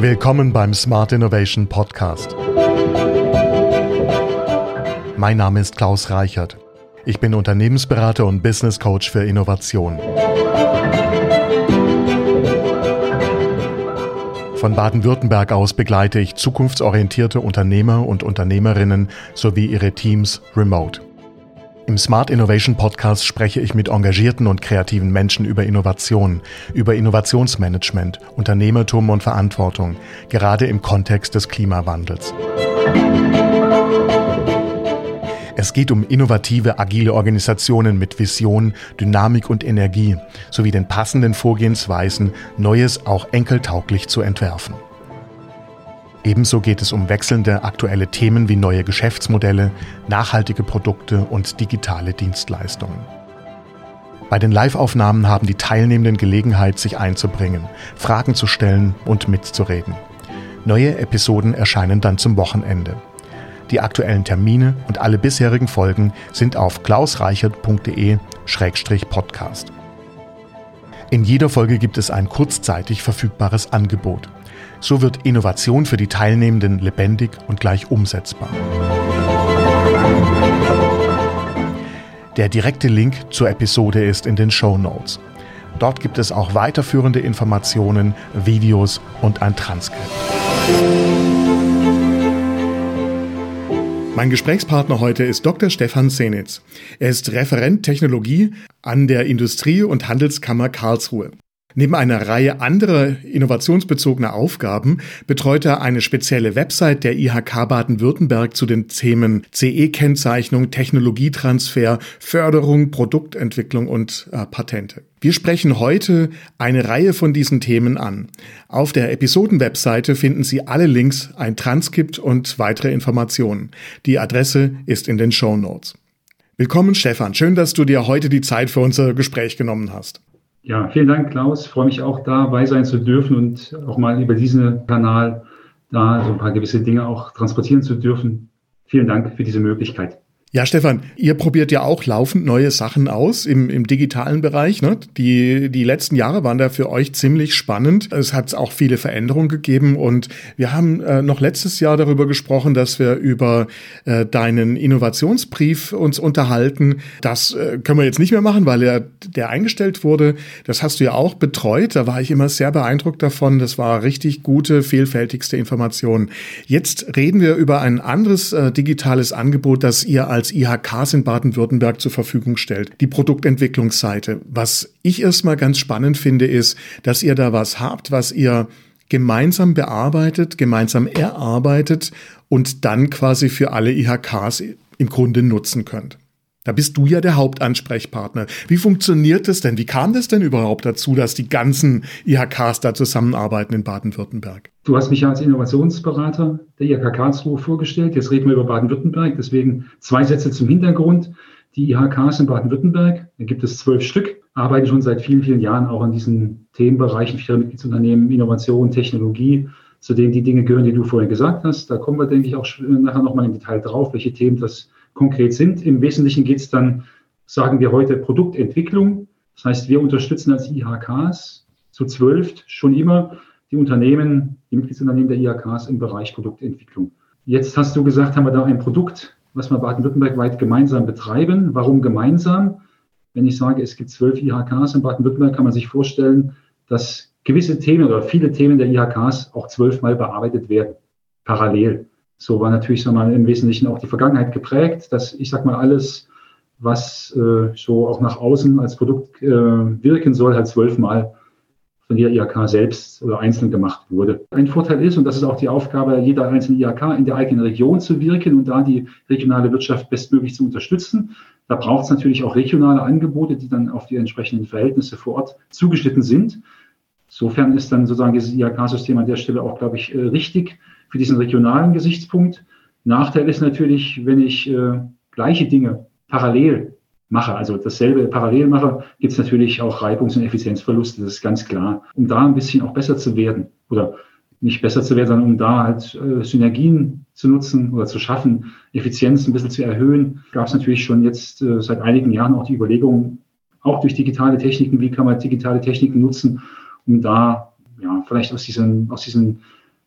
Willkommen beim Smart Innovation Podcast. Mein Name ist Klaus Reichert. Ich bin Unternehmensberater und Business Coach für Innovation. Von Baden-Württemberg aus begleite ich zukunftsorientierte Unternehmer und Unternehmerinnen sowie ihre Teams remote. Im Smart Innovation Podcast spreche ich mit engagierten und kreativen Menschen über Innovation, über Innovationsmanagement, Unternehmertum und Verantwortung, gerade im Kontext des Klimawandels. Es geht um innovative, agile Organisationen mit Vision, Dynamik und Energie sowie den passenden Vorgehensweisen, Neues auch enkeltauglich zu entwerfen. Ebenso geht es um wechselnde aktuelle Themen wie neue Geschäftsmodelle, nachhaltige Produkte und digitale Dienstleistungen. Bei den Live-Aufnahmen haben die Teilnehmenden Gelegenheit, sich einzubringen, Fragen zu stellen und mitzureden. Neue Episoden erscheinen dann zum Wochenende. Die aktuellen Termine und alle bisherigen Folgen sind auf klausreichert.de-podcast. In jeder Folge gibt es ein kurzzeitig verfügbares Angebot. So wird Innovation für die Teilnehmenden lebendig und gleich umsetzbar. Der direkte Link zur Episode ist in den Show Notes. Dort gibt es auch weiterführende Informationen, Videos und ein Transkript. Mein Gesprächspartner heute ist Dr. Stefan Senitz. Er ist Referent Technologie an der Industrie- und Handelskammer Karlsruhe. Neben einer Reihe anderer innovationsbezogener Aufgaben betreut er eine spezielle Website der IHK Baden-Württemberg zu den Themen CE-Kennzeichnung, Technologietransfer, Förderung, Produktentwicklung und äh, Patente. Wir sprechen heute eine Reihe von diesen Themen an. Auf der Episodenwebseite finden Sie alle Links, ein Transkript und weitere Informationen. Die Adresse ist in den Show Notes. Willkommen, Stefan. Schön, dass du dir heute die Zeit für unser Gespräch genommen hast. Ja, vielen Dank, Klaus. Ich freue mich auch dabei sein zu dürfen und auch mal über diesen Kanal da so ein paar gewisse Dinge auch transportieren zu dürfen. Vielen Dank für diese Möglichkeit. Ja, Stefan, ihr probiert ja auch laufend neue Sachen aus im, im digitalen Bereich. Ne? Die, die letzten Jahre waren da für euch ziemlich spannend. Es hat auch viele Veränderungen gegeben und wir haben äh, noch letztes Jahr darüber gesprochen, dass wir über äh, deinen Innovationsbrief uns unterhalten. Das äh, können wir jetzt nicht mehr machen, weil er der eingestellt wurde. Das hast du ja auch betreut. Da war ich immer sehr beeindruckt davon. Das war richtig gute, vielfältigste Information. Jetzt reden wir über ein anderes äh, digitales Angebot, das ihr als IHKs in Baden-Württemberg zur Verfügung stellt. Die Produktentwicklungsseite. Was ich erstmal ganz spannend finde, ist, dass ihr da was habt, was ihr gemeinsam bearbeitet, gemeinsam erarbeitet und dann quasi für alle IHKs im Grunde nutzen könnt. Da bist du ja der Hauptansprechpartner. Wie funktioniert das denn? Wie kam das denn überhaupt dazu, dass die ganzen IHKs da zusammenarbeiten in Baden-Württemberg? Du hast mich ja als Innovationsberater der IHK Karlsruhe vorgestellt. Jetzt reden wir über Baden-Württemberg. Deswegen zwei Sätze zum Hintergrund. Die IHKs in Baden-Württemberg, da gibt es zwölf Stück, arbeiten schon seit vielen, vielen Jahren auch an diesen Themenbereichen für Mitgliedsunternehmen, Innovation, Technologie, zu denen die Dinge gehören, die du vorhin gesagt hast. Da kommen wir, denke ich, auch nachher nochmal im Detail drauf, welche Themen das konkret sind. Im Wesentlichen geht es dann, sagen wir heute, Produktentwicklung. Das heißt, wir unterstützen als IHKs zu zwölf schon immer die Unternehmen, die Mitgliedsunternehmen der IHKs im Bereich Produktentwicklung. Jetzt hast du gesagt, haben wir da ein Produkt, was wir Baden-Württemberg weit gemeinsam betreiben. Warum gemeinsam? Wenn ich sage, es gibt zwölf IHKs in Baden-Württemberg, kann man sich vorstellen, dass gewisse Themen oder viele Themen der IHKs auch zwölfmal bearbeitet werden, parallel. So war natürlich so mal im Wesentlichen auch die Vergangenheit geprägt, dass ich sag mal alles, was äh, so auch nach außen als Produkt äh, wirken soll, halt zwölfmal von der IHK selbst oder einzeln gemacht wurde. Ein Vorteil ist, und das ist auch die Aufgabe jeder einzelnen IHK, in der eigenen Region zu wirken und da die regionale Wirtschaft bestmöglich zu unterstützen. Da braucht es natürlich auch regionale Angebote, die dann auf die entsprechenden Verhältnisse vor Ort zugeschnitten sind. Insofern ist dann sozusagen dieses IHK-System an der Stelle auch, glaube ich, äh, richtig für diesen regionalen Gesichtspunkt. Nachteil ist natürlich, wenn ich äh, gleiche Dinge parallel mache, also dasselbe parallel mache, gibt es natürlich auch Reibungs- und Effizienzverluste, das ist ganz klar. Um da ein bisschen auch besser zu werden oder nicht besser zu werden, sondern um da halt äh, Synergien zu nutzen oder zu schaffen, Effizienz ein bisschen zu erhöhen, gab es natürlich schon jetzt äh, seit einigen Jahren auch die Überlegung, auch durch digitale Techniken, wie kann man digitale Techniken nutzen, um da ja vielleicht aus diesen, aus diesen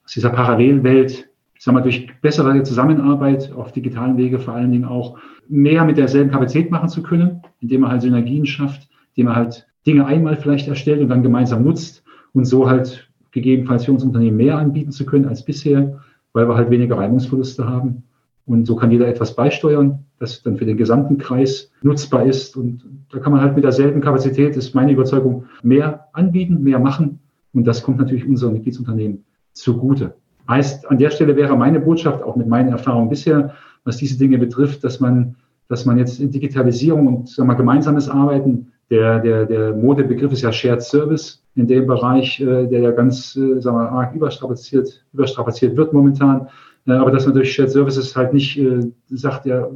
aus dieser Parallelwelt, ich sag mal, durch bessere Zusammenarbeit auf digitalen Wege vor allen Dingen auch mehr mit derselben Kapazität machen zu können, indem man halt Synergien schafft, indem man halt Dinge einmal vielleicht erstellt und dann gemeinsam nutzt und so halt gegebenenfalls für uns Unternehmen mehr anbieten zu können als bisher, weil wir halt weniger Reibungsverluste haben. Und so kann jeder etwas beisteuern, das dann für den gesamten Kreis nutzbar ist. Und da kann man halt mit derselben Kapazität, ist meine Überzeugung, mehr anbieten, mehr machen. Und das kommt natürlich unseren Mitgliedsunternehmen zugute. Heißt, an der Stelle wäre meine Botschaft, auch mit meinen Erfahrungen bisher, was diese Dinge betrifft, dass man, dass man jetzt in Digitalisierung und sagen wir, gemeinsames Arbeiten, der, der, der Modebegriff ist ja Shared Service in dem Bereich, äh, der ja ganz, äh, sagen wir, arg überstrapaziert, überstrapaziert wird momentan. Äh, aber dass man durch Shared Services halt nicht sagt, ja,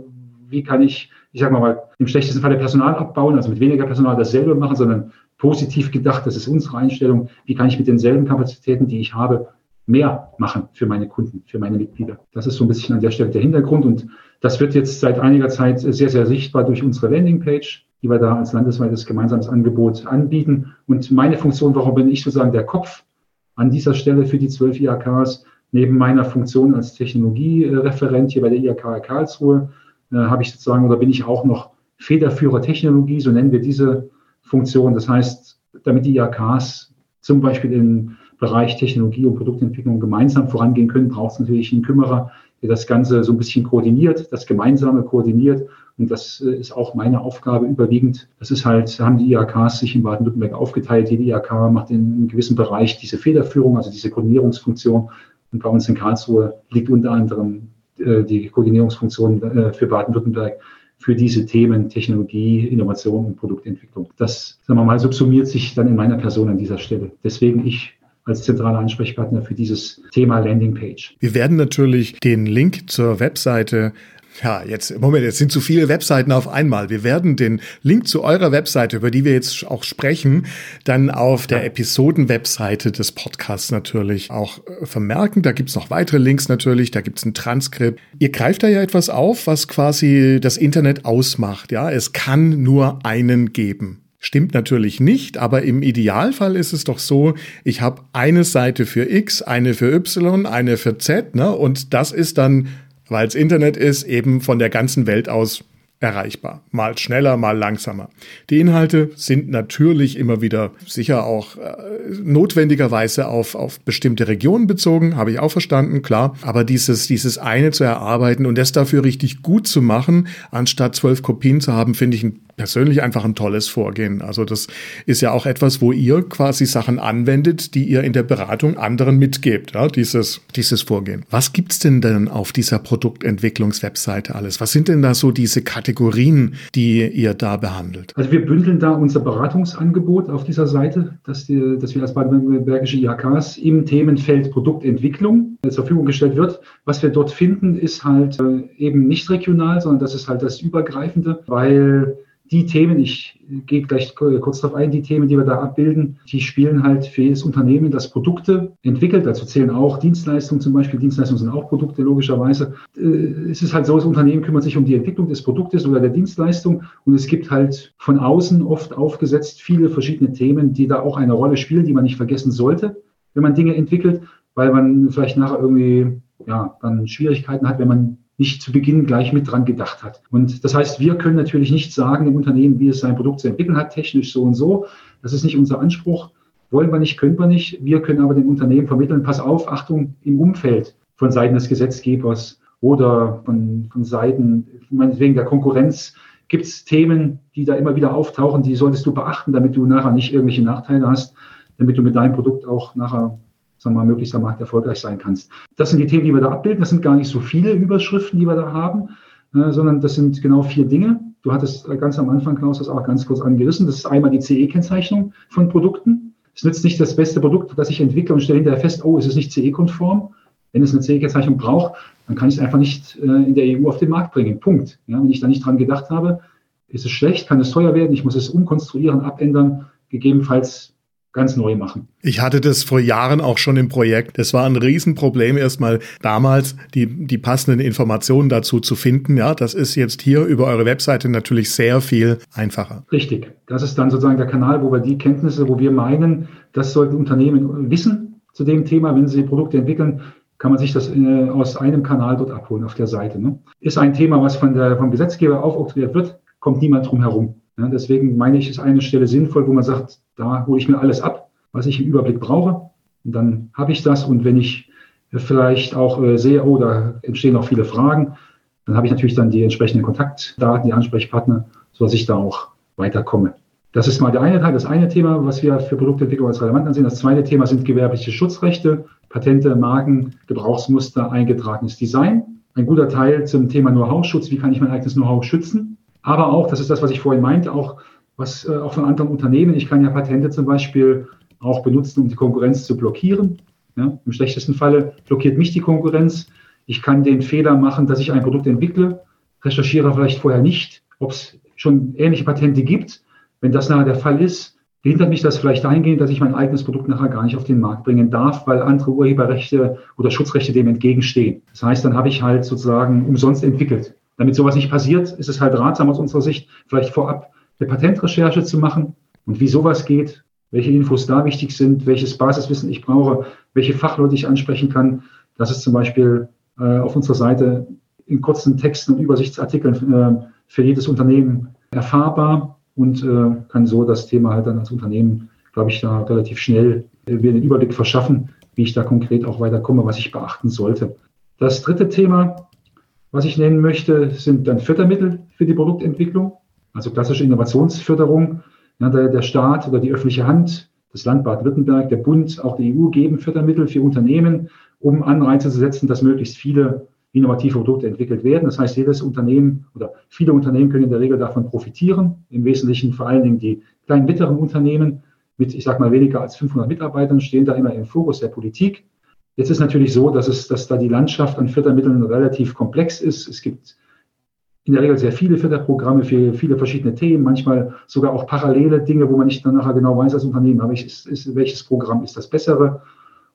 wie kann ich, ich sag mal, im schlechtesten Falle Personal abbauen, also mit weniger Personal dasselbe machen, sondern positiv gedacht, das ist unsere Einstellung, wie kann ich mit denselben Kapazitäten, die ich habe, mehr machen für meine Kunden, für meine Mitglieder. Das ist so ein bisschen an der Stelle der Hintergrund und das wird jetzt seit einiger Zeit sehr, sehr sichtbar durch unsere Landingpage, die wir da als landesweites gemeinsames Angebot anbieten. Und meine Funktion, warum bin ich sozusagen der Kopf an dieser Stelle für die zwölf IAKs, neben meiner Funktion als Technologiereferent hier bei der IAK Karlsruhe, äh, habe ich sozusagen oder bin ich auch noch Federführer Technologie, so nennen wir diese Funktion. Das heißt, damit die IAKs zum Beispiel in Bereich Technologie und Produktentwicklung gemeinsam vorangehen können, braucht es natürlich einen Kümmerer, der das Ganze so ein bisschen koordiniert, das Gemeinsame koordiniert. Und das äh, ist auch meine Aufgabe überwiegend. Das ist halt, haben die IAKs sich in Baden-Württemberg aufgeteilt. Jede IAK macht in einem gewissen Bereich diese Federführung, also diese Koordinierungsfunktion. Und bei uns in Karlsruhe liegt unter anderem äh, die Koordinierungsfunktion äh, für Baden-Württemberg für diese Themen Technologie, Innovation und Produktentwicklung. Das, sagen wir mal, subsumiert sich dann in meiner Person an dieser Stelle. Deswegen ich als zentraler Ansprechpartner für dieses Thema Landingpage. Wir werden natürlich den Link zur Webseite ja, jetzt, Moment, jetzt sind zu viele Webseiten auf einmal. Wir werden den Link zu eurer Webseite, über die wir jetzt auch sprechen, dann auf der Episoden-Webseite des Podcasts natürlich auch äh, vermerken. Da gibt's noch weitere Links natürlich, da gibt's ein Transkript. Ihr greift da ja etwas auf, was quasi das Internet ausmacht. Ja, es kann nur einen geben. Stimmt natürlich nicht, aber im Idealfall ist es doch so, ich habe eine Seite für X, eine für Y, eine für Z, ne? Und das ist dann, weil es Internet ist, eben von der ganzen Welt aus erreichbar. Mal schneller, mal langsamer. Die Inhalte sind natürlich immer wieder sicher auch äh, notwendigerweise auf, auf bestimmte Regionen bezogen, habe ich auch verstanden, klar. Aber dieses, dieses eine zu erarbeiten und das dafür richtig gut zu machen, anstatt zwölf Kopien zu haben, finde ich ein persönlich einfach ein tolles Vorgehen. Also das ist ja auch etwas, wo ihr quasi Sachen anwendet, die ihr in der Beratung anderen mitgebt, ja, dieses, dieses Vorgehen. Was gibt's denn denn auf dieser Produktentwicklungswebseite alles? Was sind denn da so diese Kategorien, die ihr da behandelt? Also wir bündeln da unser Beratungsangebot auf dieser Seite, dass, die, dass wir als baden-württembergische IHKs im Themenfeld Produktentwicklung zur Verfügung gestellt wird. Was wir dort finden, ist halt äh, eben nicht regional, sondern das ist halt das Übergreifende, weil die Themen, ich gehe gleich kurz darauf ein, die Themen, die wir da abbilden, die spielen halt für jedes Unternehmen, das Produkte entwickelt. Dazu zählen auch Dienstleistungen zum Beispiel. Dienstleistungen sind auch Produkte, logischerweise. Äh, es ist halt so, das Unternehmen kümmert sich um die Entwicklung des Produktes oder der Dienstleistung. Und es gibt halt von außen oft aufgesetzt viele verschiedene Themen, die da auch eine Rolle spielen, die man nicht vergessen sollte, wenn man Dinge entwickelt, weil man vielleicht nachher irgendwie, ja, dann Schwierigkeiten hat, wenn man nicht zu Beginn gleich mit dran gedacht hat. Und das heißt, wir können natürlich nicht sagen dem Unternehmen, wie es sein Produkt zu entwickeln hat, technisch so und so. Das ist nicht unser Anspruch. Wollen wir nicht, können wir nicht. Wir können aber dem Unternehmen vermitteln, pass auf, Achtung, im Umfeld von Seiten des Gesetzgebers oder von, von Seiten, meinetwegen der Konkurrenz, gibt es Themen, die da immer wieder auftauchen, die solltest du beachten, damit du nachher nicht irgendwelche Nachteile hast, damit du mit deinem Produkt auch nachher sagen wir mal, möglichst am Markt erfolgreich sein kannst. Das sind die Themen, die wir da abbilden. Das sind gar nicht so viele Überschriften, die wir da haben, äh, sondern das sind genau vier Dinge. Du hattest ganz am Anfang, Klaus, das auch ganz kurz angerissen. Das ist einmal die CE-Kennzeichnung von Produkten. Es nützt nicht das beste Produkt, das ich entwickle und stelle hinterher fest, oh, es ist nicht CE-konform. Wenn es eine CE-Kennzeichnung braucht, dann kann ich es einfach nicht äh, in der EU auf den Markt bringen. Punkt. Ja, wenn ich da nicht dran gedacht habe, ist es schlecht, kann es teuer werden, ich muss es umkonstruieren, abändern, gegebenenfalls ganz neu machen. Ich hatte das vor Jahren auch schon im Projekt. Das war ein Riesenproblem, erstmal damals die, die passenden Informationen dazu zu finden. Ja, das ist jetzt hier über eure Webseite natürlich sehr viel einfacher. Richtig. Das ist dann sozusagen der Kanal, wo wir die Kenntnisse, wo wir meinen, das sollten Unternehmen wissen, zu dem Thema. Wenn Sie Produkte entwickeln, kann man sich das äh, aus einem Kanal dort abholen auf der Seite. Ne? Ist ein Thema, was von der, vom Gesetzgeber aufoktroyiert wird, kommt niemand drum herum. Ja, deswegen meine ich, ist eine Stelle sinnvoll, wo man sagt, da hole ich mir alles ab, was ich im Überblick brauche. Und dann habe ich das. Und wenn ich vielleicht auch äh, sehe, oh, da entstehen noch viele Fragen, dann habe ich natürlich dann die entsprechenden Kontaktdaten, die Ansprechpartner, sodass ich da auch weiterkomme. Das ist mal der eine Teil, das eine Thema, was wir für Produktentwicklung als relevant ansehen. Das zweite Thema sind gewerbliche Schutzrechte, Patente, Marken, Gebrauchsmuster, eingetragenes Design. Ein guter Teil zum Thema Know-how-Schutz, wie kann ich mein eigenes Know-how schützen. Aber auch, das ist das, was ich vorhin meinte, auch was äh, auch von anderen Unternehmen. Ich kann ja Patente zum Beispiel auch benutzen, um die Konkurrenz zu blockieren. Ja, Im schlechtesten Falle blockiert mich die Konkurrenz. Ich kann den Fehler machen, dass ich ein Produkt entwickle, recherchiere vielleicht vorher nicht, ob es schon ähnliche Patente gibt. Wenn das nachher der Fall ist, hindert mich das vielleicht dahingehend, dass ich mein eigenes Produkt nachher gar nicht auf den Markt bringen darf, weil andere Urheberrechte oder Schutzrechte dem entgegenstehen. Das heißt, dann habe ich halt sozusagen umsonst entwickelt. Damit sowas nicht passiert, ist es halt ratsam aus unserer Sicht, vielleicht vorab eine Patentrecherche zu machen und wie sowas geht, welche Infos da wichtig sind, welches Basiswissen ich brauche, welche Fachleute ich ansprechen kann. Das ist zum Beispiel äh, auf unserer Seite in kurzen Texten und Übersichtsartikeln äh, für jedes Unternehmen erfahrbar und äh, kann so das Thema halt dann als Unternehmen, glaube ich, da relativ schnell äh, mir den Überblick verschaffen, wie ich da konkret auch weiterkomme, was ich beachten sollte. Das dritte Thema, was ich nennen möchte, sind dann Fördermittel für die Produktentwicklung, also klassische Innovationsförderung. Ja, der, der Staat oder die öffentliche Hand, das Land Baden-Württemberg, der Bund, auch die EU geben Fördermittel für Unternehmen, um Anreize zu setzen, dass möglichst viele innovative Produkte entwickelt werden. Das heißt, jedes Unternehmen oder viele Unternehmen können in der Regel davon profitieren. Im Wesentlichen vor allen Dingen die kleinen mittleren Unternehmen mit, ich sage mal, weniger als 500 Mitarbeitern stehen da immer im Fokus der Politik. Jetzt ist natürlich so, dass es, dass da die Landschaft an Fördermitteln relativ komplex ist. Es gibt in der Regel sehr viele Förderprogramme für viele verschiedene Themen, manchmal sogar auch parallele Dinge, wo man nicht dann nachher genau weiß als Unternehmen, aber ist, ist, welches Programm ist das bessere.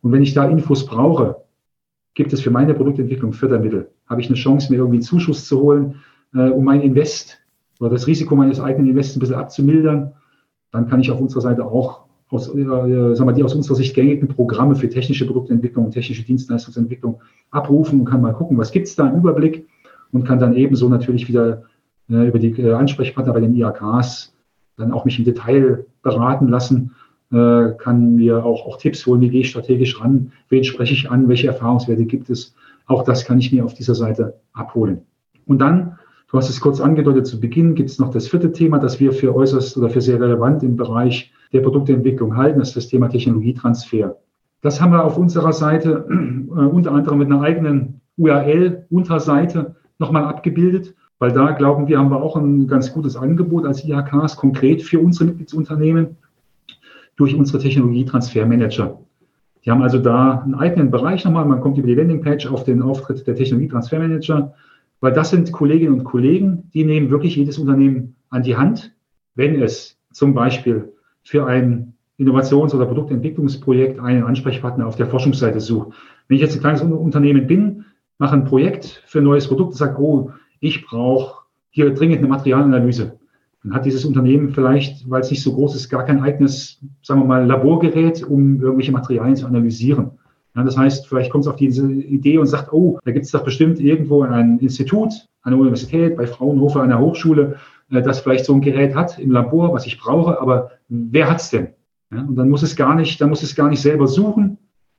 Und wenn ich da Infos brauche, gibt es für meine Produktentwicklung Fördermittel. Habe ich eine Chance, mir irgendwie einen Zuschuss zu holen, äh, um mein Invest oder das Risiko meines eigenen Invests ein bisschen abzumildern, dann kann ich auf unserer Seite auch aus, äh, sagen wir, die aus unserer Sicht gängigen Programme für technische Produktentwicklung und technische Dienstleistungsentwicklung abrufen und kann mal gucken, was gibt es da im Überblick und kann dann ebenso natürlich wieder äh, über die äh, Ansprechpartner bei den IAKs dann auch mich im Detail beraten lassen, äh, kann mir auch, auch Tipps holen, wie gehe ich strategisch ran, wen spreche ich an, welche Erfahrungswerte gibt es. Auch das kann ich mir auf dieser Seite abholen. Und dann, du hast es kurz angedeutet zu Beginn, gibt es noch das vierte Thema, das wir für äußerst oder für sehr relevant im Bereich der Produktentwicklung halten, das ist das Thema Technologietransfer. Das haben wir auf unserer Seite äh, unter anderem mit einer eigenen URL-Unterseite nochmal abgebildet, weil da glauben wir, haben wir auch ein ganz gutes Angebot als IHKs konkret für unsere Mitgliedsunternehmen durch unsere Technologietransfermanager. Die haben also da einen eigenen Bereich nochmal. Man kommt über die Landingpage auf den Auftritt der Technologietransfermanager, weil das sind Kolleginnen und Kollegen, die nehmen wirklich jedes Unternehmen an die Hand, wenn es zum Beispiel für ein Innovations- oder Produktentwicklungsprojekt einen Ansprechpartner auf der Forschungsseite sucht. Wenn ich jetzt ein kleines Unternehmen bin, mache ein Projekt für ein neues Produkt und sage, oh, ich brauche hier dringend eine Materialanalyse. Dann hat dieses Unternehmen vielleicht, weil es nicht so groß ist, gar kein eigenes, sagen wir mal, Laborgerät, um irgendwelche Materialien zu analysieren. Ja, das heißt, vielleicht kommt es auf diese Idee und sagt, oh, da gibt es doch bestimmt irgendwo ein Institut, eine Universität, bei Fraunhofer, einer Hochschule, äh, das vielleicht so ein Gerät hat im Labor, was ich brauche, aber wer hat's denn? Ja, und dann muss es gar nicht, dann muss es gar nicht selber suchen,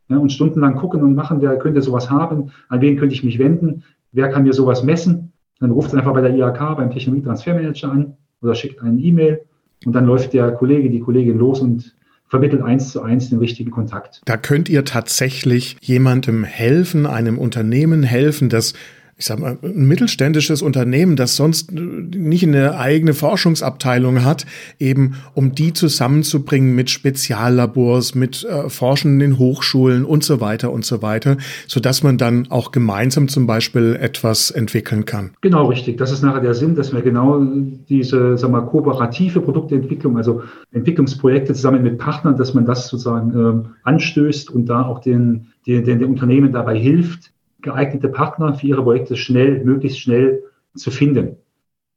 ja, und stundenlang gucken und machen, wer könnte sowas haben, an wen könnte ich mich wenden, wer kann mir sowas messen. Dann ruft es einfach bei der IHK, beim Technologietransfermanager an oder schickt eine E-Mail und dann läuft der Kollege, die Kollegin los und vermittelt eins zu eins den richtigen Kontakt. Da könnt ihr tatsächlich jemandem helfen, einem Unternehmen helfen, das ich sag mal, ein mittelständisches Unternehmen, das sonst nicht eine eigene Forschungsabteilung hat, eben um die zusammenzubringen mit Speziallabors, mit äh, Forschenden in Hochschulen und so weiter und so weiter, so dass man dann auch gemeinsam zum Beispiel etwas entwickeln kann. Genau, richtig. Das ist nachher der Sinn, dass wir genau diese, sag mal, kooperative Produktentwicklung, also Entwicklungsprojekte zusammen mit Partnern, dass man das sozusagen äh, anstößt und da auch den, den, den Unternehmen dabei hilft, geeignete Partner für ihre Projekte schnell, möglichst schnell zu finden.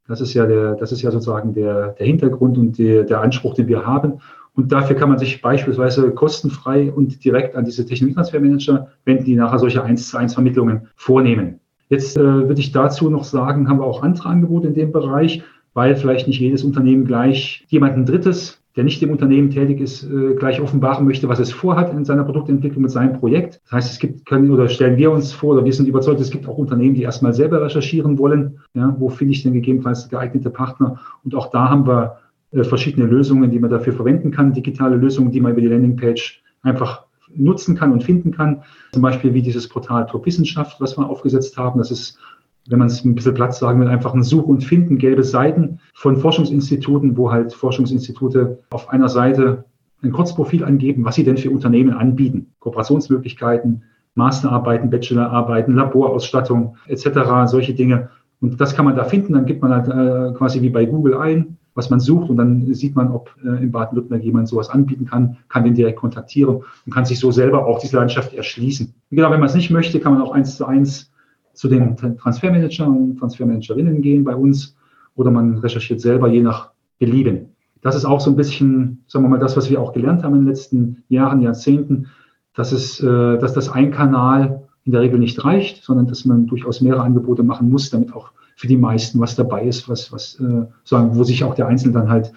Das ist ja der, das ist ja sozusagen der, der Hintergrund und der, der Anspruch, den wir haben. Und dafür kann man sich beispielsweise kostenfrei und direkt an diese Technologietransfermanager wenden, die nachher solche 1 zu 1 Vermittlungen vornehmen. Jetzt äh, würde ich dazu noch sagen, haben wir auch andere Angebote in dem Bereich, weil vielleicht nicht jedes Unternehmen gleich jemanden Drittes, der nicht im Unternehmen tätig ist, äh, gleich offenbaren möchte, was es vorhat in seiner Produktentwicklung mit seinem Projekt. Das heißt, es gibt, können oder stellen wir uns vor, oder wir sind überzeugt, es gibt auch Unternehmen, die erstmal selber recherchieren wollen. Ja, wo finde ich denn gegebenenfalls geeignete Partner? Und auch da haben wir äh, verschiedene Lösungen, die man dafür verwenden kann, digitale Lösungen, die man über die Landingpage einfach nutzen kann und finden kann. Zum Beispiel wie dieses Portal Top Wissenschaft, was wir aufgesetzt haben. Das ist, wenn man es ein bisschen Platz sagen will, einfach ein Such und Finden, gelbe Seiten von Forschungsinstituten, wo halt Forschungsinstitute auf einer Seite ein Kurzprofil angeben, was sie denn für Unternehmen anbieten. Kooperationsmöglichkeiten, Masterarbeiten, Bachelorarbeiten, Laborausstattung etc., solche Dinge. Und das kann man da finden. Dann gibt man halt äh, quasi wie bei Google ein, was man sucht und dann sieht man, ob äh, in Baden-Württemberg jemand sowas anbieten kann, kann den direkt kontaktieren und kann sich so selber auch diese Landschaft erschließen. Genau, wenn man es nicht möchte, kann man auch eins zu eins zu den Transfermanagern und Transfermanagerinnen gehen bei uns oder man recherchiert selber je nach Belieben. Das ist auch so ein bisschen, sagen wir mal, das, was wir auch gelernt haben in den letzten Jahren, Jahrzehnten, dass es, äh, dass das ein Kanal in der Regel nicht reicht, sondern dass man durchaus mehrere Angebote machen muss, damit auch für die meisten was dabei ist, was, was äh, sagen, wo sich auch der Einzelne dann halt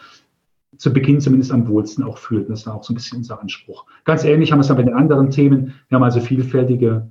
zu Beginn zumindest am wohlsten auch fühlt. Das ist auch so ein bisschen unser Anspruch. Ganz ähnlich haben wir es dann bei den anderen Themen. Wir haben also vielfältige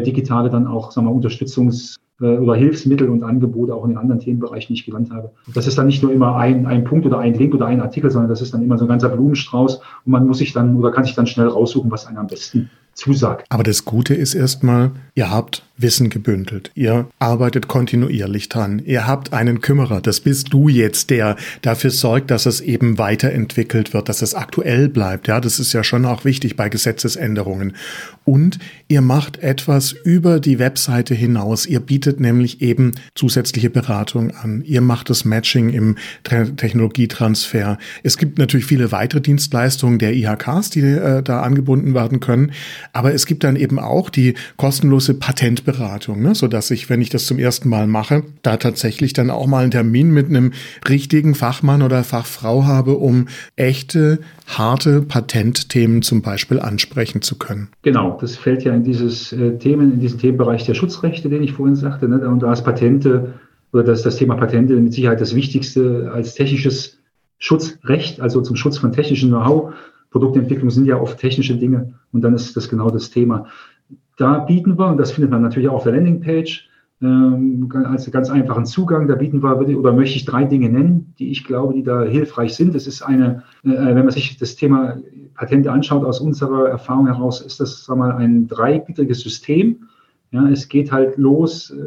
digitale dann auch, sagen wir, Unterstützungs- äh, oder Hilfsmittel und Angebote auch in den anderen Themenbereichen, die ich genannt habe. Das ist dann nicht nur immer ein, ein Punkt oder ein Link oder ein Artikel, sondern das ist dann immer so ein ganzer Blumenstrauß und man muss sich dann oder kann sich dann schnell raussuchen, was einem am besten zusagt. Aber das Gute ist erstmal, ihr habt Wissen gebündelt. Ihr arbeitet kontinuierlich dran. Ihr habt einen Kümmerer. Das bist du jetzt, der dafür sorgt, dass es eben weiterentwickelt wird, dass es aktuell bleibt. Ja, das ist ja schon auch wichtig bei Gesetzesänderungen. Und ihr macht etwas über die Webseite hinaus. Ihr bietet nämlich eben zusätzliche Beratung an. Ihr macht das Matching im Technologietransfer. Es gibt natürlich viele weitere Dienstleistungen der IHKs, die äh, da angebunden werden können. Aber es gibt dann eben auch die kostenlose Patentberatung, ne? sodass ich, wenn ich das zum ersten Mal mache, da tatsächlich dann auch mal einen Termin mit einem richtigen Fachmann oder Fachfrau habe, um echte, harte Patentthemen zum Beispiel ansprechen zu können. Genau, das fällt ja in dieses äh, Themen, in diesen Themenbereich der Schutzrechte, den ich vorhin sagte. Ne? Und da ist Patente oder das, das Thema Patente mit Sicherheit das Wichtigste als technisches Schutzrecht, also zum Schutz von technischem Know-how Produktentwicklung sind ja oft technische Dinge und dann ist das genau das Thema. Da bieten wir, und das findet man natürlich auch auf der Landingpage, ähm, als ganz einfachen Zugang, da bieten wir, oder möchte ich drei Dinge nennen, die ich glaube, die da hilfreich sind. Das ist eine, äh, wenn man sich das Thema Patente anschaut, aus unserer Erfahrung heraus, ist das, sagen mal, ein dreigliedriges System. Ja, es geht halt los, äh,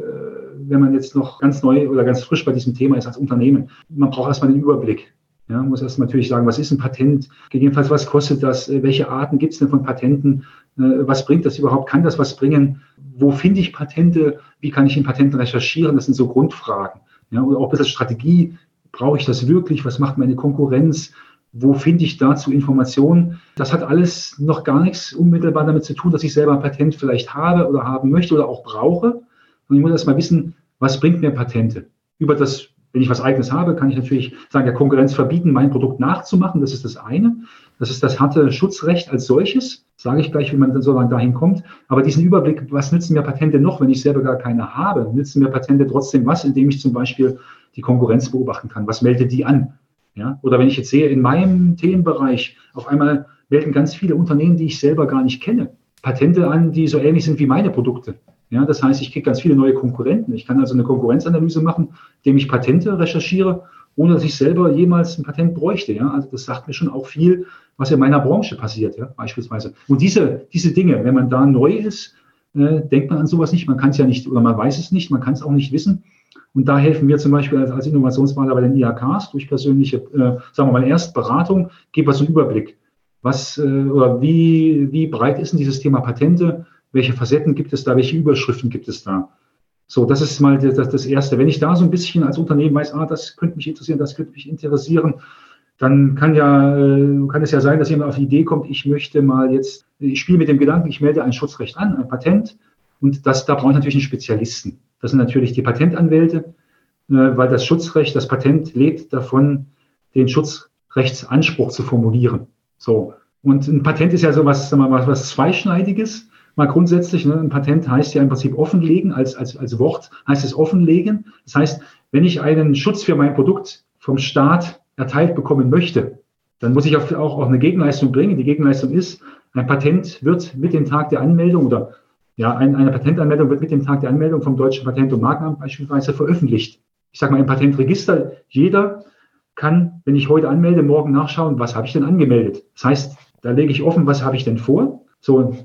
wenn man jetzt noch ganz neu oder ganz frisch bei diesem Thema ist als Unternehmen. Man braucht erstmal den Überblick. Ja, muss erst natürlich sagen, was ist ein Patent? Gegebenenfalls, was kostet das? Äh, welche Arten gibt es denn von Patenten? Äh, was bringt das überhaupt? Kann das was bringen? Wo finde ich Patente? Wie kann ich in Patenten recherchieren? Das sind so Grundfragen. Ja, oder auch ein bisschen Strategie. Brauche ich das wirklich? Was macht meine Konkurrenz? Wo finde ich dazu Informationen? Das hat alles noch gar nichts unmittelbar damit zu tun, dass ich selber ein Patent vielleicht habe oder haben möchte oder auch brauche. Und ich muss erst mal wissen, was bringt mir Patente? Über das wenn ich was Eigenes habe, kann ich natürlich sagen, der Konkurrenz verbieten, mein Produkt nachzumachen. Das ist das eine. Das ist das harte Schutzrecht als solches. Sage ich gleich, wie man dann so lange dahin kommt. Aber diesen Überblick, was nützen mir Patente noch, wenn ich selber gar keine habe? Nützen mir Patente trotzdem was, indem ich zum Beispiel die Konkurrenz beobachten kann? Was meldet die an? Ja? Oder wenn ich jetzt sehe, in meinem Themenbereich auf einmal melden ganz viele Unternehmen, die ich selber gar nicht kenne, Patente an, die so ähnlich sind wie meine Produkte. Ja, das heißt, ich kriege ganz viele neue Konkurrenten. Ich kann also eine Konkurrenzanalyse machen, indem ich Patente recherchiere, ohne dass ich selber jemals ein Patent bräuchte. Ja, also das sagt mir schon auch viel, was in meiner Branche passiert, ja, beispielsweise. Und diese, diese Dinge, wenn man da neu ist, äh, denkt man an sowas nicht. Man kann es ja nicht oder man weiß es nicht, man kann es auch nicht wissen. Und da helfen wir zum Beispiel als, als Innovationspartner bei den IHKs durch persönliche, äh, sagen wir mal, Erstberatung, geben wir so einen Überblick. Was äh, oder wie, wie breit ist denn dieses Thema Patente? Welche Facetten gibt es da, welche Überschriften gibt es da. So, das ist mal das, das Erste. Wenn ich da so ein bisschen als Unternehmen weiß, ah, das könnte mich interessieren, das könnte mich interessieren, dann kann ja, äh, kann es ja sein, dass jemand auf die Idee kommt, ich möchte mal jetzt, ich spiele mit dem Gedanken, ich melde ein Schutzrecht an, ein Patent. Und das, da brauche ich natürlich einen Spezialisten. Das sind natürlich die Patentanwälte, äh, weil das Schutzrecht, das Patent lebt davon, den Schutzrechtsanspruch zu formulieren. So. Und ein Patent ist ja so was, mal, was Zweischneidiges. Mal grundsätzlich, ne, ein Patent heißt ja im Prinzip offenlegen, als, als, als Wort heißt es offenlegen. Das heißt, wenn ich einen Schutz für mein Produkt vom Staat erteilt bekommen möchte, dann muss ich auch, auch eine Gegenleistung bringen. Die Gegenleistung ist, ein Patent wird mit dem Tag der Anmeldung oder ja, eine Patentanmeldung wird mit dem Tag der Anmeldung vom Deutschen Patent- und Markenamt beispielsweise veröffentlicht. Ich sage mal im Patentregister, jeder kann, wenn ich heute anmelde, morgen nachschauen, was habe ich denn angemeldet. Das heißt, da lege ich offen, was habe ich denn vor. So,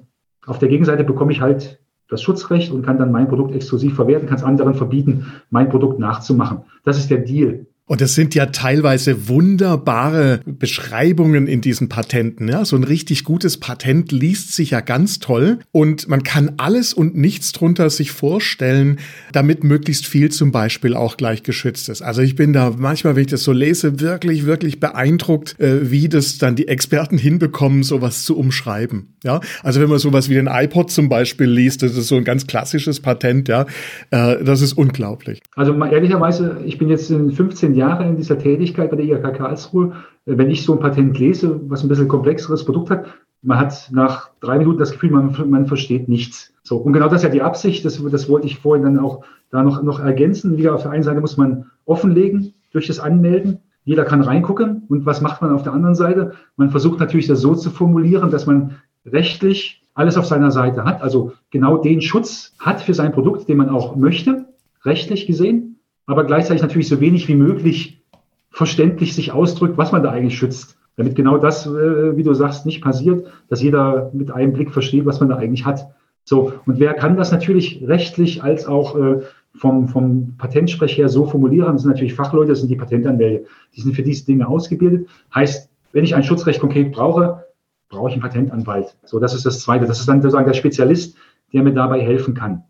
auf der Gegenseite bekomme ich halt das Schutzrecht und kann dann mein Produkt exklusiv verwerten, kann es anderen verbieten, mein Produkt nachzumachen. Das ist der Deal. Und es sind ja teilweise wunderbare Beschreibungen in diesen Patenten. Ja? So ein richtig gutes Patent liest sich ja ganz toll und man kann alles und nichts drunter sich vorstellen, damit möglichst viel zum Beispiel auch gleich geschützt ist. Also ich bin da manchmal, wenn ich das so lese, wirklich, wirklich beeindruckt, äh, wie das dann die Experten hinbekommen, sowas zu umschreiben. Ja, also wenn man sowas wie den iPod zum Beispiel liest, das ist so ein ganz klassisches Patent, ja, äh, das ist unglaublich. Also ehrlicherweise, ich bin jetzt in 15 Jahren Jahre in dieser Tätigkeit bei der IHK Karlsruhe, äh, wenn ich so ein Patent lese, was ein bisschen komplexeres Produkt hat, man hat nach drei Minuten das Gefühl, man, man versteht nichts. So. Und genau das ist ja die Absicht, das, das wollte ich vorhin dann auch da noch, noch ergänzen. Wieder auf der einen Seite muss man offenlegen durch das Anmelden. Jeder kann reingucken. Und was macht man auf der anderen Seite? Man versucht natürlich das so zu formulieren, dass man rechtlich alles auf seiner Seite hat, also genau den Schutz hat für sein Produkt, den man auch möchte, rechtlich gesehen aber gleichzeitig natürlich so wenig wie möglich verständlich sich ausdrückt, was man da eigentlich schützt. Damit genau das, äh, wie du sagst, nicht passiert, dass jeder mit einem Blick versteht, was man da eigentlich hat. So, und wer kann das natürlich rechtlich als auch äh, vom, vom Patentsprech her so formulieren? Das sind natürlich Fachleute, das sind die Patentanwälte. Die sind für diese Dinge ausgebildet. Heißt, wenn ich ein Schutzrecht konkret brauche, brauche ich einen Patentanwalt. So, das ist das Zweite. Das ist dann sozusagen der Spezialist, der mir dabei helfen kann.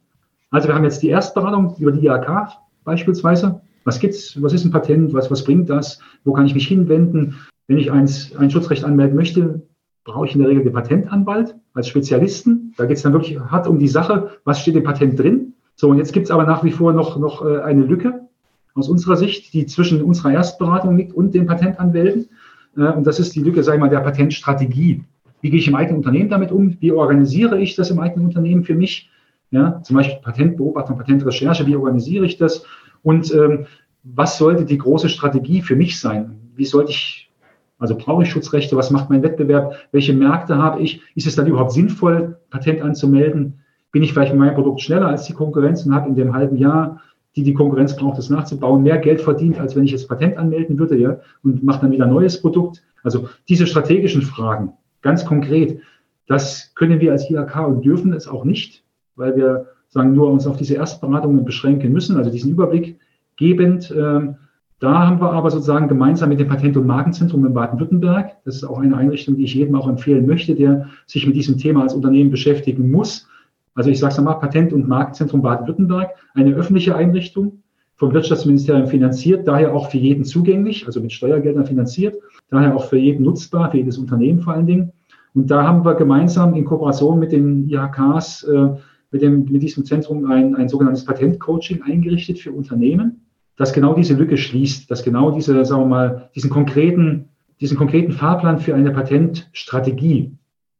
Also wir haben jetzt die Erstberatung über die IHK beispielsweise. Was gibt's? Was ist ein Patent? Was, was bringt das? Wo kann ich mich hinwenden? Wenn ich eins, ein Schutzrecht anmelden möchte, brauche ich in der Regel den Patentanwalt als Spezialisten. Da geht es dann wirklich hart um die Sache, was steht im Patent drin. So, und jetzt gibt es aber nach wie vor noch, noch äh, eine Lücke aus unserer Sicht, die zwischen unserer Erstberatung liegt und den Patentanwälten. Äh, und das ist die Lücke, sage ich mal, der Patentstrategie. Wie gehe ich im eigenen Unternehmen damit um? Wie organisiere ich das im eigenen Unternehmen für mich? Ja, zum Beispiel Patentbeobachtung, Patentrecherche, wie organisiere ich das? Und ähm, was sollte die große Strategie für mich sein? Wie sollte ich, also brauche ich Schutzrechte? Was macht mein Wettbewerb? Welche Märkte habe ich? Ist es dann überhaupt sinnvoll, Patent anzumelden? Bin ich vielleicht mit meinem Produkt schneller als die Konkurrenz und habe in dem halben Jahr, die die Konkurrenz braucht, das nachzubauen, mehr Geld verdient, als wenn ich jetzt Patent anmelden würde, ja, und mache dann wieder ein neues Produkt? Also diese strategischen Fragen, ganz konkret, das können wir als IHK und dürfen es auch nicht weil wir sagen, nur uns auf diese Erstberatungen beschränken müssen, also diesen Überblick gebend. Ähm, da haben wir aber sozusagen gemeinsam mit dem Patent- und Markenzentrum in Baden-Württemberg, das ist auch eine Einrichtung, die ich jedem auch empfehlen möchte, der sich mit diesem Thema als Unternehmen beschäftigen muss. Also ich sage es nochmal, Patent- und Markenzentrum Baden-Württemberg, eine öffentliche Einrichtung, vom Wirtschaftsministerium finanziert, daher auch für jeden zugänglich, also mit Steuergeldern finanziert, daher auch für jeden nutzbar, für jedes Unternehmen vor allen Dingen. Und da haben wir gemeinsam in Kooperation mit den IHKs äh, mit, dem, mit diesem Zentrum ein, ein sogenanntes Patentcoaching eingerichtet für Unternehmen, das genau diese Lücke schließt, das genau diese, sagen wir mal, diesen konkreten, diesen konkreten Fahrplan für eine Patentstrategie.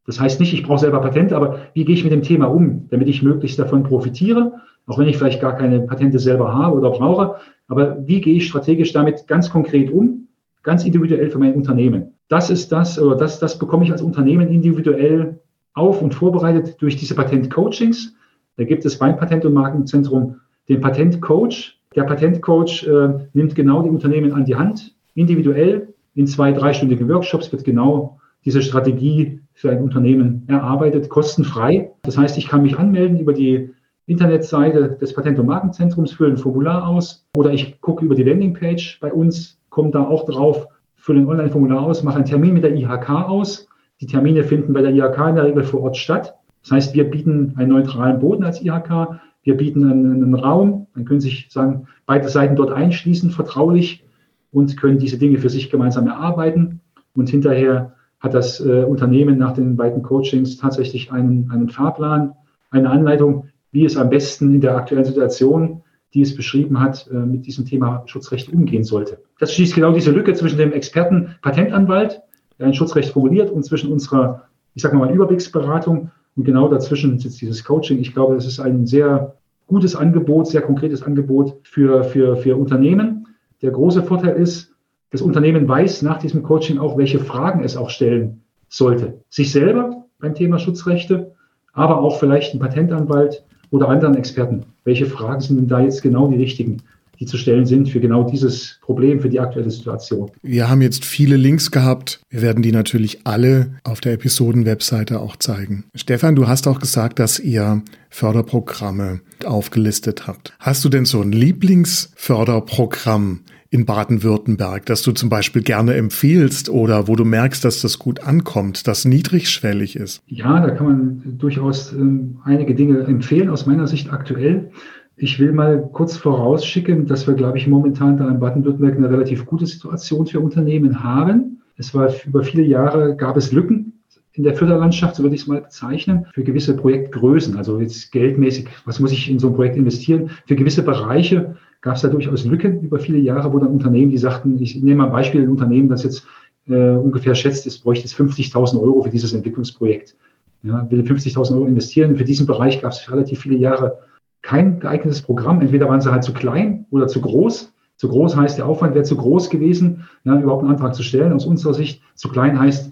Das heißt nicht, ich brauche selber Patente, aber wie gehe ich mit dem Thema um, damit ich möglichst davon profitiere, auch wenn ich vielleicht gar keine Patente selber habe oder brauche. Aber wie gehe ich strategisch damit ganz konkret um, ganz individuell für mein Unternehmen? Das ist das, oder das, das bekomme ich als Unternehmen individuell auf und vorbereitet durch diese Patentcoachings. Da gibt es beim Patent- und Markenzentrum den Patentcoach. Der Patentcoach äh, nimmt genau die Unternehmen an die Hand, individuell in zwei, dreistündigen Workshops wird genau diese Strategie für ein Unternehmen erarbeitet, kostenfrei. Das heißt, ich kann mich anmelden über die Internetseite des Patent- und Markenzentrums, fülle ein Formular aus oder ich gucke über die Landingpage bei uns, komme da auch drauf, fülle ein Online-Formular aus, mache einen Termin mit der IHK aus. Die Termine finden bei der IHK in der Regel vor Ort statt. Das heißt, wir bieten einen neutralen Boden als IHK, wir bieten einen, einen Raum, dann können sich sagen, beide Seiten dort einschließen, vertraulich und können diese Dinge für sich gemeinsam erarbeiten. Und hinterher hat das äh, Unternehmen nach den beiden Coachings tatsächlich einen, einen Fahrplan, eine Anleitung, wie es am besten in der aktuellen Situation, die es beschrieben hat, äh, mit diesem Thema Schutzrecht umgehen sollte. Das schließt genau diese Lücke zwischen dem Experten Patentanwalt ein Schutzrecht formuliert und zwischen unserer, ich sage mal, Überblicksberatung und genau dazwischen sitzt dieses Coaching. Ich glaube, das ist ein sehr gutes Angebot, sehr konkretes Angebot für, für, für Unternehmen. Der große Vorteil ist, das Unternehmen weiß nach diesem Coaching auch, welche Fragen es auch stellen sollte. Sich selber beim Thema Schutzrechte, aber auch vielleicht ein Patentanwalt oder anderen Experten. Welche Fragen sind denn da jetzt genau die richtigen? Die zu stellen sind für genau dieses Problem, für die aktuelle Situation. Wir haben jetzt viele Links gehabt. Wir werden die natürlich alle auf der Episoden-Webseite auch zeigen. Stefan, du hast auch gesagt, dass ihr Förderprogramme aufgelistet habt. Hast du denn so ein Lieblingsförderprogramm, in Baden-Württemberg, das du zum Beispiel gerne empfiehlst oder wo du merkst, dass das gut ankommt, das niedrigschwellig ist? Ja, da kann man durchaus ähm, einige Dinge empfehlen, aus meiner Sicht aktuell. Ich will mal kurz vorausschicken, dass wir, glaube ich, momentan da in Baden-Württemberg eine relativ gute Situation für Unternehmen haben. Es war über viele Jahre gab es Lücken in der Förderlandschaft, so würde ich es mal bezeichnen, für gewisse Projektgrößen, also jetzt geldmäßig, was muss ich in so ein Projekt investieren? Für gewisse Bereiche gab es da durchaus Lücken über viele Jahre, wo dann Unternehmen, die sagten, ich nehme mal ein Beispiel, ein Unternehmen, das jetzt äh, ungefähr schätzt, es bräuchte es 50.000 Euro für dieses Entwicklungsprojekt. Ja, will 50.000 Euro investieren. Für diesen Bereich gab es relativ viele Jahre kein geeignetes Programm. Entweder waren sie halt zu klein oder zu groß. Zu groß heißt, der Aufwand wäre zu groß gewesen, ja, überhaupt einen Antrag zu stellen. Aus unserer Sicht zu klein heißt,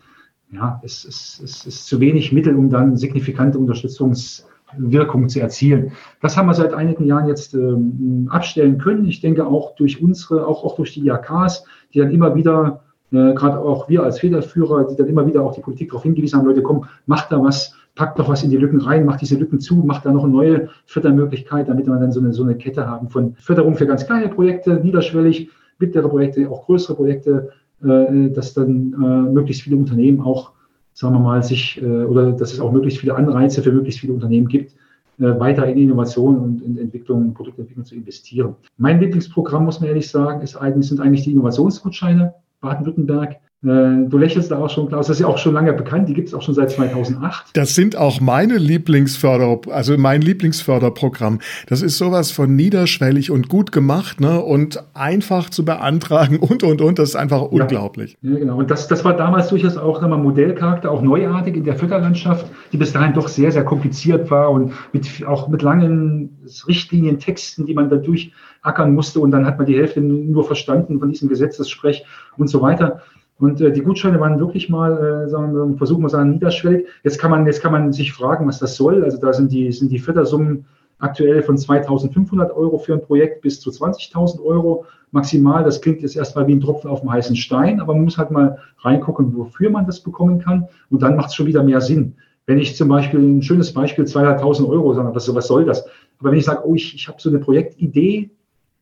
ja, es, es, es ist zu wenig Mittel, um dann signifikante Unterstützungswirkung zu erzielen. Das haben wir seit einigen Jahren jetzt ähm, abstellen können. Ich denke auch durch unsere, auch, auch durch die IAKs, die dann immer wieder, äh, gerade auch wir als Federführer, die dann immer wieder auch die Politik darauf hingewiesen haben, Leute, komm, macht da was, packt noch was in die Lücken rein, macht diese Lücken zu, macht da noch eine neue Fördermöglichkeit, damit wir dann so eine, so eine Kette haben von Förderung für ganz kleine Projekte, niederschwellig, mittlere Projekte, auch größere Projekte, äh, dass dann äh, möglichst viele Unternehmen auch, sagen wir mal, sich äh, oder dass es auch möglichst viele Anreize für möglichst viele Unternehmen gibt, äh, weiter in Innovation und in Entwicklung, Produktentwicklung zu investieren. Mein Lieblingsprogramm, muss man ehrlich sagen, ist eigentlich, sind eigentlich die Innovationsgutscheine Baden-Württemberg. Äh, du lächelst da auch schon, Klaus, das ist ja auch schon lange bekannt, die gibt es auch schon seit 2008. Das sind auch meine Lieblingsförder, also mein Lieblingsförderprogramm. Das ist sowas von niederschwellig und gut gemacht, ne? Und einfach zu beantragen und und und. Das ist einfach unglaublich. Ja, genau. Und das, das war damals durchaus auch nochmal Modellcharakter, auch neuartig in der Förderlandschaft, die bis dahin doch sehr, sehr kompliziert war und mit, auch mit langen Richtlinien, Texten, die man da durchackern musste. Und dann hat man die Hälfte nur verstanden von diesem Gesetzessprech und so weiter. Und äh, die Gutscheine waren wirklich mal, äh, sagen wir, versuchen wir sagen, niederschwellig. Jetzt kann man, jetzt kann man sich fragen, was das soll. Also da sind die, sind die Fördersummen aktuell von 2.500 Euro für ein Projekt bis zu 20.000 Euro maximal. Das klingt jetzt erstmal wie ein Tropfen auf dem heißen Stein, aber man muss halt mal reingucken, wofür man das bekommen kann. Und dann macht es schon wieder mehr Sinn. Wenn ich zum Beispiel ein schönes Beispiel 200.000 Euro sage, was, was soll das? Aber wenn ich sage, oh, ich, ich habe so eine Projektidee,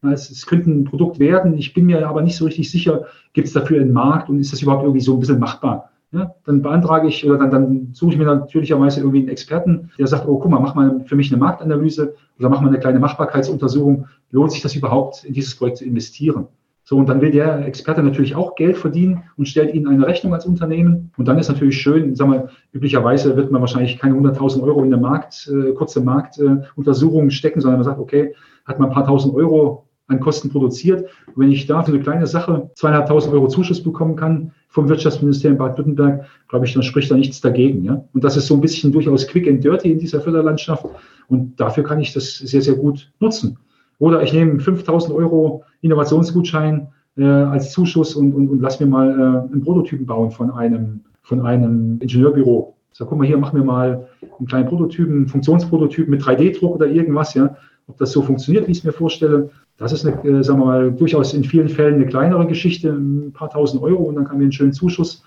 es, könnte ein Produkt werden, ich bin mir aber nicht so richtig sicher, gibt es dafür einen Markt und ist das überhaupt irgendwie so ein bisschen machbar? Ja, dann beantrage ich oder dann, dann suche ich mir natürlicherweise irgendwie einen Experten, der sagt, oh, guck mal, mach mal für mich eine Marktanalyse oder mach mal eine kleine Machbarkeitsuntersuchung. Lohnt sich das überhaupt, in dieses Projekt zu investieren? So, und dann will der Experte natürlich auch Geld verdienen und stellt Ihnen eine Rechnung als Unternehmen. Und dann ist natürlich schön, sagen wir, üblicherweise wird man wahrscheinlich keine 100.000 Euro in eine Markt, äh, kurze Marktuntersuchung äh, stecken, sondern man sagt, okay, hat man ein paar tausend Euro an Kosten produziert. Wenn ich da für eine kleine Sache zweieinhalbtausend Euro Zuschuss bekommen kann vom Wirtschaftsministerium Baden-Württemberg, glaube ich, dann spricht da nichts dagegen. Ja? Und das ist so ein bisschen durchaus quick and dirty in dieser Förderlandschaft. Und dafür kann ich das sehr, sehr gut nutzen. Oder ich nehme 5000 Euro Innovationsgutschein äh, als Zuschuss und, und, und lass mir mal äh, einen Prototypen bauen von einem, von einem Ingenieurbüro. So, guck mal hier, machen wir mal einen kleinen Prototypen, einen Funktionsprototypen mit 3D-Druck oder irgendwas, ja. Ob das so funktioniert, wie ich es mir vorstelle, das ist eine, äh, sagen wir mal, durchaus in vielen Fällen eine kleinere Geschichte, ein paar tausend Euro und dann kann man einen schönen Zuschuss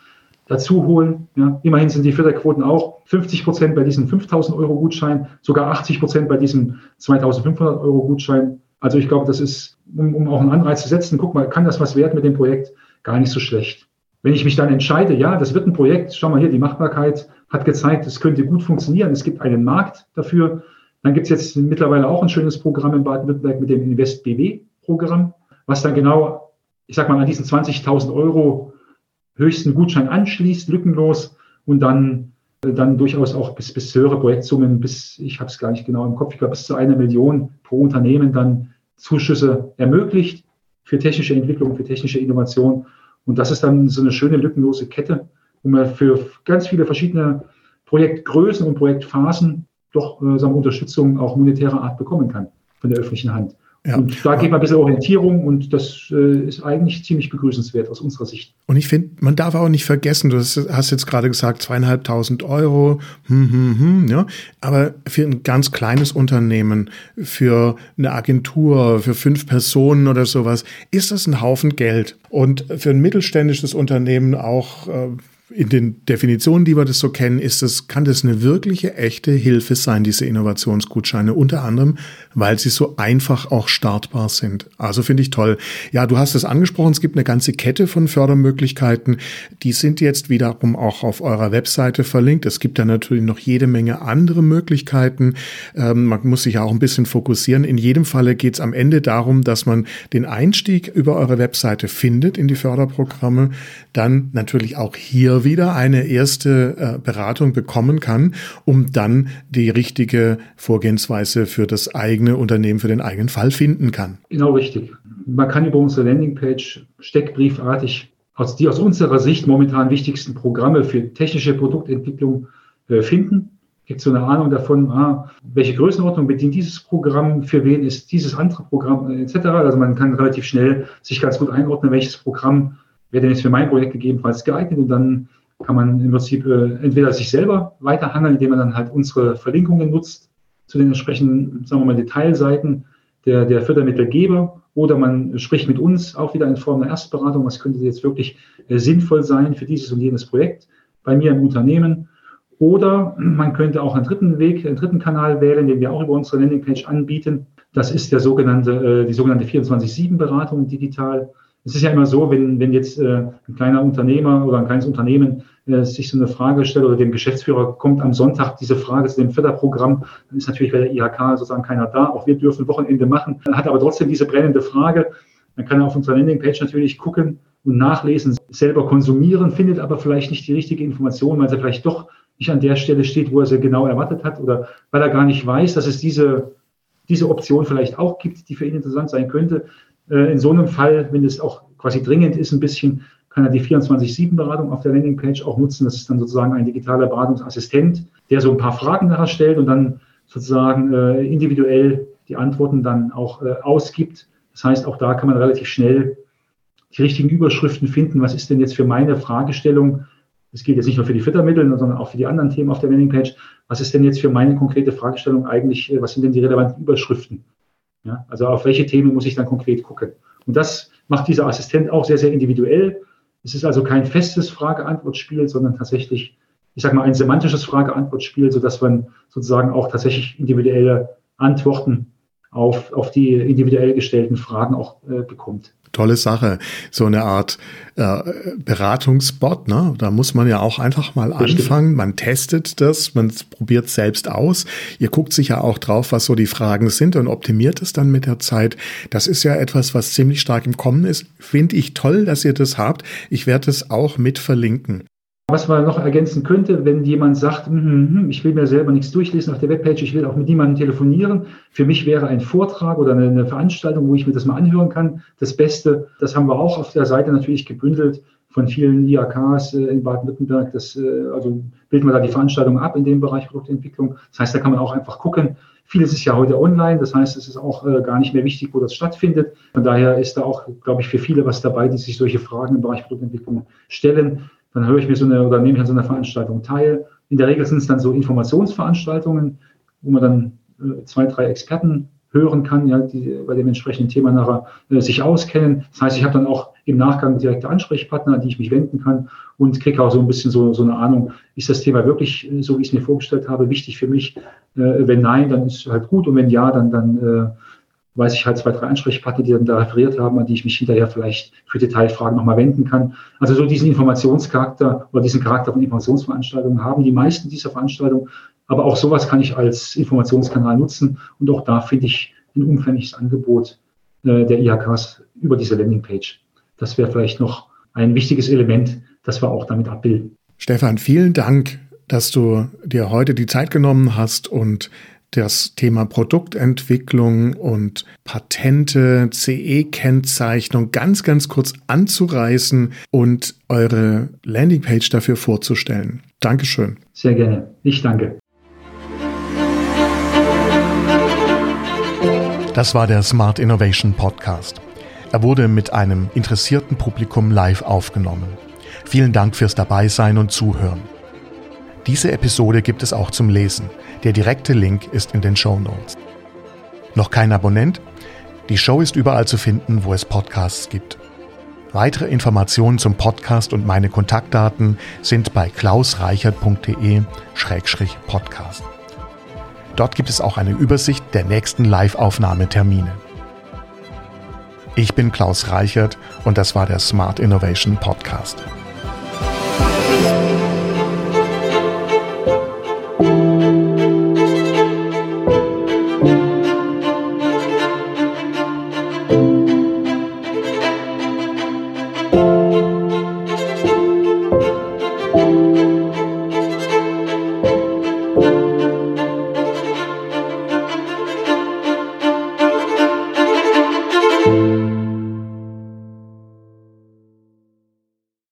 dazu holen. Ja, immerhin sind die Förderquoten auch 50 Prozent bei diesem 5000 Euro Gutschein, sogar 80 Prozent bei diesem 2500 Euro Gutschein. Also ich glaube, das ist, um, um auch einen Anreiz zu setzen, guck mal, kann das was werden mit dem Projekt? Gar nicht so schlecht. Wenn ich mich dann entscheide, ja, das wird ein Projekt, schau mal hier, die Machbarkeit hat gezeigt, es könnte gut funktionieren, es gibt einen Markt dafür, dann gibt es jetzt mittlerweile auch ein schönes Programm in Baden-Württemberg mit dem Invest BW-Programm, was dann genau, ich sag mal, an diesen 20.000 Euro höchsten Gutschein anschließt, lückenlos und dann, äh, dann durchaus auch bis, bis höhere Projektsummen, bis, ich habe es gar nicht genau im Kopf, ich glaube, bis zu einer Million pro Unternehmen dann Zuschüsse ermöglicht für technische Entwicklung, für technische Innovation. Und das ist dann so eine schöne lückenlose Kette, wo man für ganz viele verschiedene Projektgrößen und Projektphasen doch äh, sagen, Unterstützung auch monetärer Art bekommen kann von der öffentlichen Hand. Ja. Und da geht man ein bisschen Orientierung und das äh, ist eigentlich ziemlich begrüßenswert aus unserer Sicht. Und ich finde, man darf auch nicht vergessen, du hast, jetzt gerade gesagt, zweieinhalbtausend Euro, hm, hm, hm, ja. aber für ein ganz kleines Unternehmen, für eine Agentur, für fünf Personen oder sowas, ist das ein Haufen Geld. Und für ein mittelständisches Unternehmen auch äh, in den Definitionen, die wir das so kennen, ist es, kann das eine wirkliche, echte Hilfe sein, diese Innovationsgutscheine, unter anderem, weil sie so einfach auch startbar sind. Also finde ich toll. Ja, du hast es angesprochen, es gibt eine ganze Kette von Fördermöglichkeiten. Die sind jetzt wiederum auch auf eurer Webseite verlinkt. Es gibt da natürlich noch jede Menge andere Möglichkeiten. Ähm, man muss sich auch ein bisschen fokussieren. In jedem Falle geht es am Ende darum, dass man den Einstieg über eure Webseite findet in die Förderprogramme, dann natürlich auch hier wieder eine erste äh, Beratung bekommen kann, um dann die richtige Vorgehensweise für das eigene Unternehmen, für den eigenen Fall finden kann. Genau richtig. Man kann über unsere Landingpage steckbriefartig aus die aus unserer Sicht momentan wichtigsten Programme für technische Produktentwicklung äh, finden gibt so eine Ahnung davon, ah, welche Größenordnung bedient dieses Programm, für wen ist dieses andere Programm äh, etc. Also man kann relativ schnell sich ganz gut einordnen, welches Programm wäre denn jetzt für mein Projekt gegebenenfalls geeignet und dann kann man im Prinzip äh, entweder sich selber weiterhandeln, indem man dann halt unsere Verlinkungen nutzt zu den entsprechenden, sagen wir mal, Detailseiten der, der Fördermittelgeber oder man spricht mit uns auch wieder in Form einer Erstberatung, was könnte jetzt wirklich äh, sinnvoll sein für dieses und jenes Projekt bei mir im Unternehmen. Oder man könnte auch einen dritten Weg, einen dritten Kanal wählen, den wir auch über unsere Landingpage anbieten. Das ist der sogenannte, äh, die sogenannte 24-7-Beratung digital. Es ist ja immer so, wenn, wenn jetzt äh, ein kleiner Unternehmer oder ein kleines Unternehmen äh, sich so eine Frage stellt oder dem Geschäftsführer kommt am Sonntag diese Frage zu dem Förderprogramm, dann ist natürlich bei der IHK sozusagen keiner da. Auch wir dürfen Wochenende machen, hat aber trotzdem diese brennende Frage. Dann kann er auf unserer Landingpage natürlich gucken und nachlesen, selber konsumieren, findet aber vielleicht nicht die richtige Information, weil er vielleicht doch nicht an der Stelle steht, wo er sie genau erwartet hat oder weil er gar nicht weiß, dass es diese, diese Option vielleicht auch gibt, die für ihn interessant sein könnte. Äh, in so einem Fall, wenn es auch quasi dringend ist, ein bisschen, kann er die 24-7-Beratung auf der Landingpage auch nutzen. Das ist dann sozusagen ein digitaler Beratungsassistent, der so ein paar Fragen nachher stellt und dann sozusagen äh, individuell die Antworten dann auch äh, ausgibt. Das heißt, auch da kann man relativ schnell die richtigen Überschriften finden. Was ist denn jetzt für meine Fragestellung? Das gilt jetzt nicht nur für die Füttermittel, sondern auch für die anderen Themen auf der Landingpage. Was ist denn jetzt für meine konkrete Fragestellung eigentlich, was sind denn die relevanten Überschriften? Ja, also auf welche Themen muss ich dann konkret gucken? Und das macht dieser Assistent auch sehr, sehr individuell. Es ist also kein festes Frage-Antwort-Spiel, sondern tatsächlich, ich sage mal, ein semantisches Frage-Antwort-Spiel, sodass man sozusagen auch tatsächlich individuelle Antworten auf, auf die individuell gestellten Fragen auch äh, bekommt tolle Sache. So eine Art äh, Beratungsbot, ne? Da muss man ja auch einfach mal anfangen. Man testet das, man probiert selbst aus. Ihr guckt sich ja auch drauf, was so die Fragen sind und optimiert es dann mit der Zeit. Das ist ja etwas, was ziemlich stark im Kommen ist. Finde ich toll, dass ihr das habt. Ich werde es auch mit verlinken. Was man noch ergänzen könnte, wenn jemand sagt, mm, ich will mir selber nichts durchlesen auf der Webpage, ich will auch mit niemandem telefonieren. Für mich wäre ein Vortrag oder eine, eine Veranstaltung, wo ich mir das mal anhören kann, das Beste. Das haben wir auch auf der Seite natürlich gebündelt von vielen IAKs äh, in Baden-Württemberg. Das, äh, also bilden wir da die Veranstaltung ab in dem Bereich Produktentwicklung. Das heißt, da kann man auch einfach gucken. Vieles ist ja heute online, das heißt, es ist auch äh, gar nicht mehr wichtig, wo das stattfindet. Von daher ist da auch, glaube ich, für viele was dabei, die sich solche Fragen im Bereich Produktentwicklung stellen dann höre ich mir so eine oder nehme ich an so einer Veranstaltung teil. In der Regel sind es dann so Informationsveranstaltungen, wo man dann äh, zwei, drei Experten hören kann, ja, die bei dem entsprechenden Thema nachher äh, sich auskennen. Das heißt, ich habe dann auch im Nachgang direkte Ansprechpartner, an die ich mich wenden kann und kriege auch so ein bisschen so, so eine Ahnung, ist das Thema wirklich, äh, so wie ich es mir vorgestellt habe, wichtig für mich? Äh, wenn nein, dann ist es halt gut und wenn ja, dann, dann äh, weiß ich halt zwei, drei Ansprechpartner, die dann da referiert haben, an die ich mich hinterher vielleicht für Detailfragen nochmal wenden kann. Also so diesen Informationscharakter oder diesen Charakter von Informationsveranstaltungen haben die meisten dieser Veranstaltungen. Aber auch sowas kann ich als Informationskanal nutzen. Und auch da finde ich ein umfängliches Angebot äh, der IHKs über diese Landingpage. Das wäre vielleicht noch ein wichtiges Element, das wir auch damit abbilden. Stefan, vielen Dank, dass du dir heute die Zeit genommen hast und das Thema Produktentwicklung und Patente, CE-Kennzeichnung ganz, ganz kurz anzureißen und eure Landingpage dafür vorzustellen. Dankeschön. Sehr gerne. Ich danke. Das war der Smart Innovation Podcast. Er wurde mit einem interessierten Publikum live aufgenommen. Vielen Dank fürs Dabeisein und Zuhören. Diese Episode gibt es auch zum Lesen. Der direkte Link ist in den Show Notes. Noch kein Abonnent? Die Show ist überall zu finden, wo es Podcasts gibt. Weitere Informationen zum Podcast und meine Kontaktdaten sind bei klausreichert.de-podcast. Dort gibt es auch eine Übersicht der nächsten Live-Aufnahmetermine. Ich bin Klaus Reichert und das war der Smart Innovation Podcast.